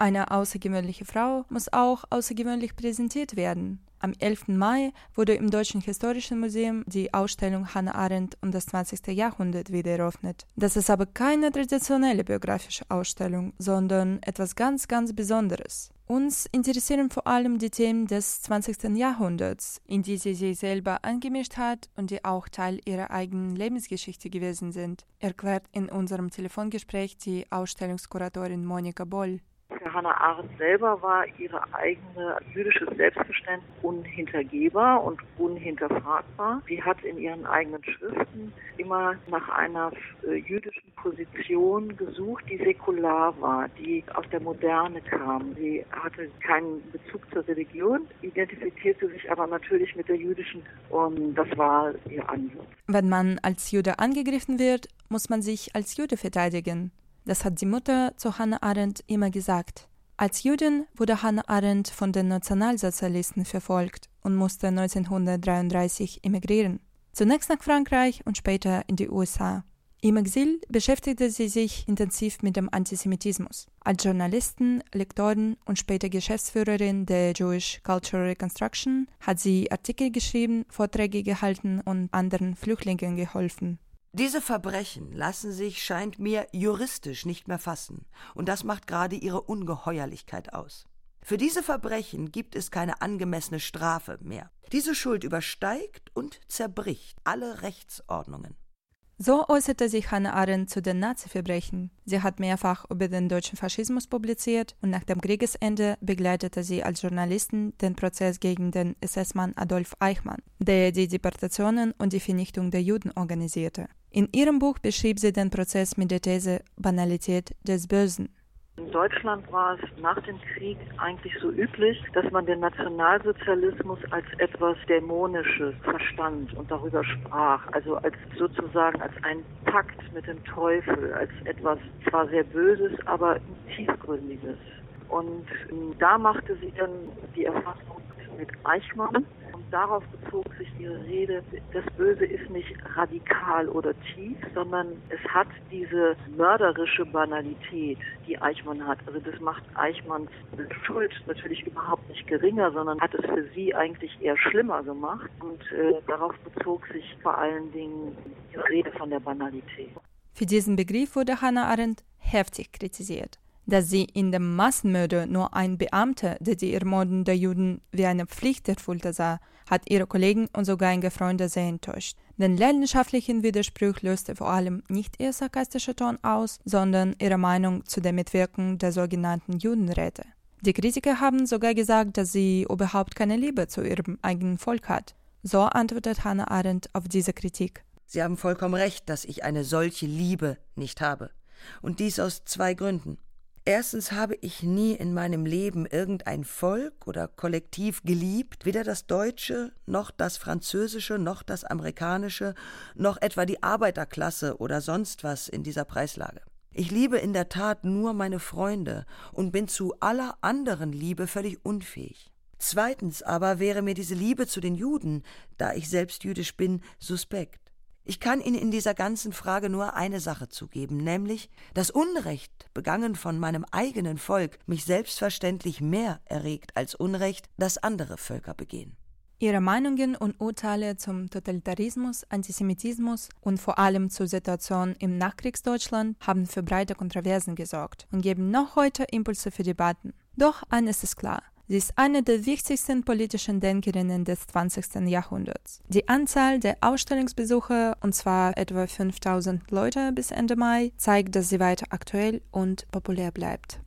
Eine außergewöhnliche Frau muss auch außergewöhnlich präsentiert werden. Am 11. Mai wurde im Deutschen Historischen Museum die Ausstellung Hannah Arendt und das 20. Jahrhundert wieder eröffnet. Das ist aber keine traditionelle biografische Ausstellung, sondern etwas ganz, ganz Besonderes. Uns interessieren vor allem die Themen des 20. Jahrhunderts, in die sie sich selber angemischt hat und die auch Teil ihrer eigenen Lebensgeschichte gewesen sind, erklärt in unserem Telefongespräch die Ausstellungskuratorin Monika Boll. Für Hannah Arendt selber war ihre eigene jüdische Selbstverständnis unhintergehbar und unhinterfragbar. Sie hat in ihren eigenen Schriften immer nach einer äh, jüdischen Position gesucht, die säkular war, die aus der Moderne kam. Sie hatte keinen Bezug zur Religion, identifizierte sich aber natürlich mit der jüdischen und das war ihr Ansatz. Wenn man als Jude angegriffen wird, muss man sich als Jude verteidigen. Das hat die Mutter zu Hannah Arendt immer gesagt. Als Jüdin wurde Hannah Arendt von den Nationalsozialisten verfolgt und musste 1933 emigrieren. Zunächst nach Frankreich und später in die USA. Im Exil beschäftigte sie sich intensiv mit dem Antisemitismus. Als Journalistin, Lektorin und später Geschäftsführerin der Jewish Cultural Reconstruction hat sie Artikel geschrieben, Vorträge gehalten und anderen Flüchtlingen geholfen. Diese Verbrechen lassen sich, scheint mir, juristisch nicht mehr fassen, und das macht gerade ihre Ungeheuerlichkeit aus. Für diese Verbrechen gibt es keine angemessene Strafe mehr. Diese Schuld übersteigt und zerbricht alle Rechtsordnungen. So äußerte sich Hannah Arendt zu den Nazi-Verbrechen. Sie hat mehrfach über den deutschen Faschismus publiziert und nach dem Kriegesende begleitete sie als Journalistin den Prozess gegen den SS-Mann Adolf Eichmann, der die Deportationen und die Vernichtung der Juden organisierte. In ihrem Buch beschrieb sie den Prozess mit der These Banalität des Bösen. In Deutschland war es nach dem Krieg eigentlich so üblich, dass man den Nationalsozialismus als etwas Dämonisches verstand und darüber sprach. Also als sozusagen als ein Pakt mit dem Teufel, als etwas zwar sehr Böses, aber tiefgründiges. Und da machte sie dann die Erfassung mit Eichmann darauf bezog sich ihre Rede, das Böse ist nicht radikal oder tief, sondern es hat diese mörderische Banalität, die Eichmann hat. Also das macht Eichmanns Schuld natürlich überhaupt nicht geringer, sondern hat es für sie eigentlich eher schlimmer gemacht. Und äh, darauf bezog sich vor allen Dingen ihre Rede von der Banalität. Für diesen Begriff wurde Hannah Arendt heftig kritisiert dass sie in dem Massenmörder nur ein Beamter, der die Ermordung der Juden wie eine Pflicht erfüllte sah, hat ihre Kollegen und sogar einige Freunde sehr enttäuscht. Den leidenschaftlichen Widerspruch löste vor allem nicht ihr sarkastischer Ton aus, sondern ihre Meinung zu der Mitwirkung der sogenannten Judenräte. Die Kritiker haben sogar gesagt, dass sie überhaupt keine Liebe zu ihrem eigenen Volk hat. So antwortet Hannah Arendt auf diese Kritik. Sie haben vollkommen recht, dass ich eine solche Liebe nicht habe. Und dies aus zwei Gründen. Erstens habe ich nie in meinem Leben irgendein Volk oder Kollektiv geliebt, weder das Deutsche, noch das Französische, noch das Amerikanische, noch etwa die Arbeiterklasse oder sonst was in dieser Preislage. Ich liebe in der Tat nur meine Freunde und bin zu aller anderen Liebe völlig unfähig. Zweitens aber wäre mir diese Liebe zu den Juden, da ich selbst jüdisch bin, suspekt. Ich kann Ihnen in dieser ganzen Frage nur eine Sache zugeben, nämlich das Unrecht, begangen von meinem eigenen Volk, mich selbstverständlich mehr erregt als Unrecht, das andere Völker begehen. Ihre Meinungen und Urteile zum Totalitarismus, Antisemitismus und vor allem zur Situation im Nachkriegsdeutschland haben für breite Kontroversen gesorgt und geben noch heute Impulse für Debatten. Doch eines ist klar, Sie ist eine der wichtigsten politischen Denkerinnen des 20. Jahrhunderts. Die Anzahl der Ausstellungsbesucher, und zwar etwa 5000 Leute bis Ende Mai, zeigt, dass sie weiter aktuell und populär bleibt.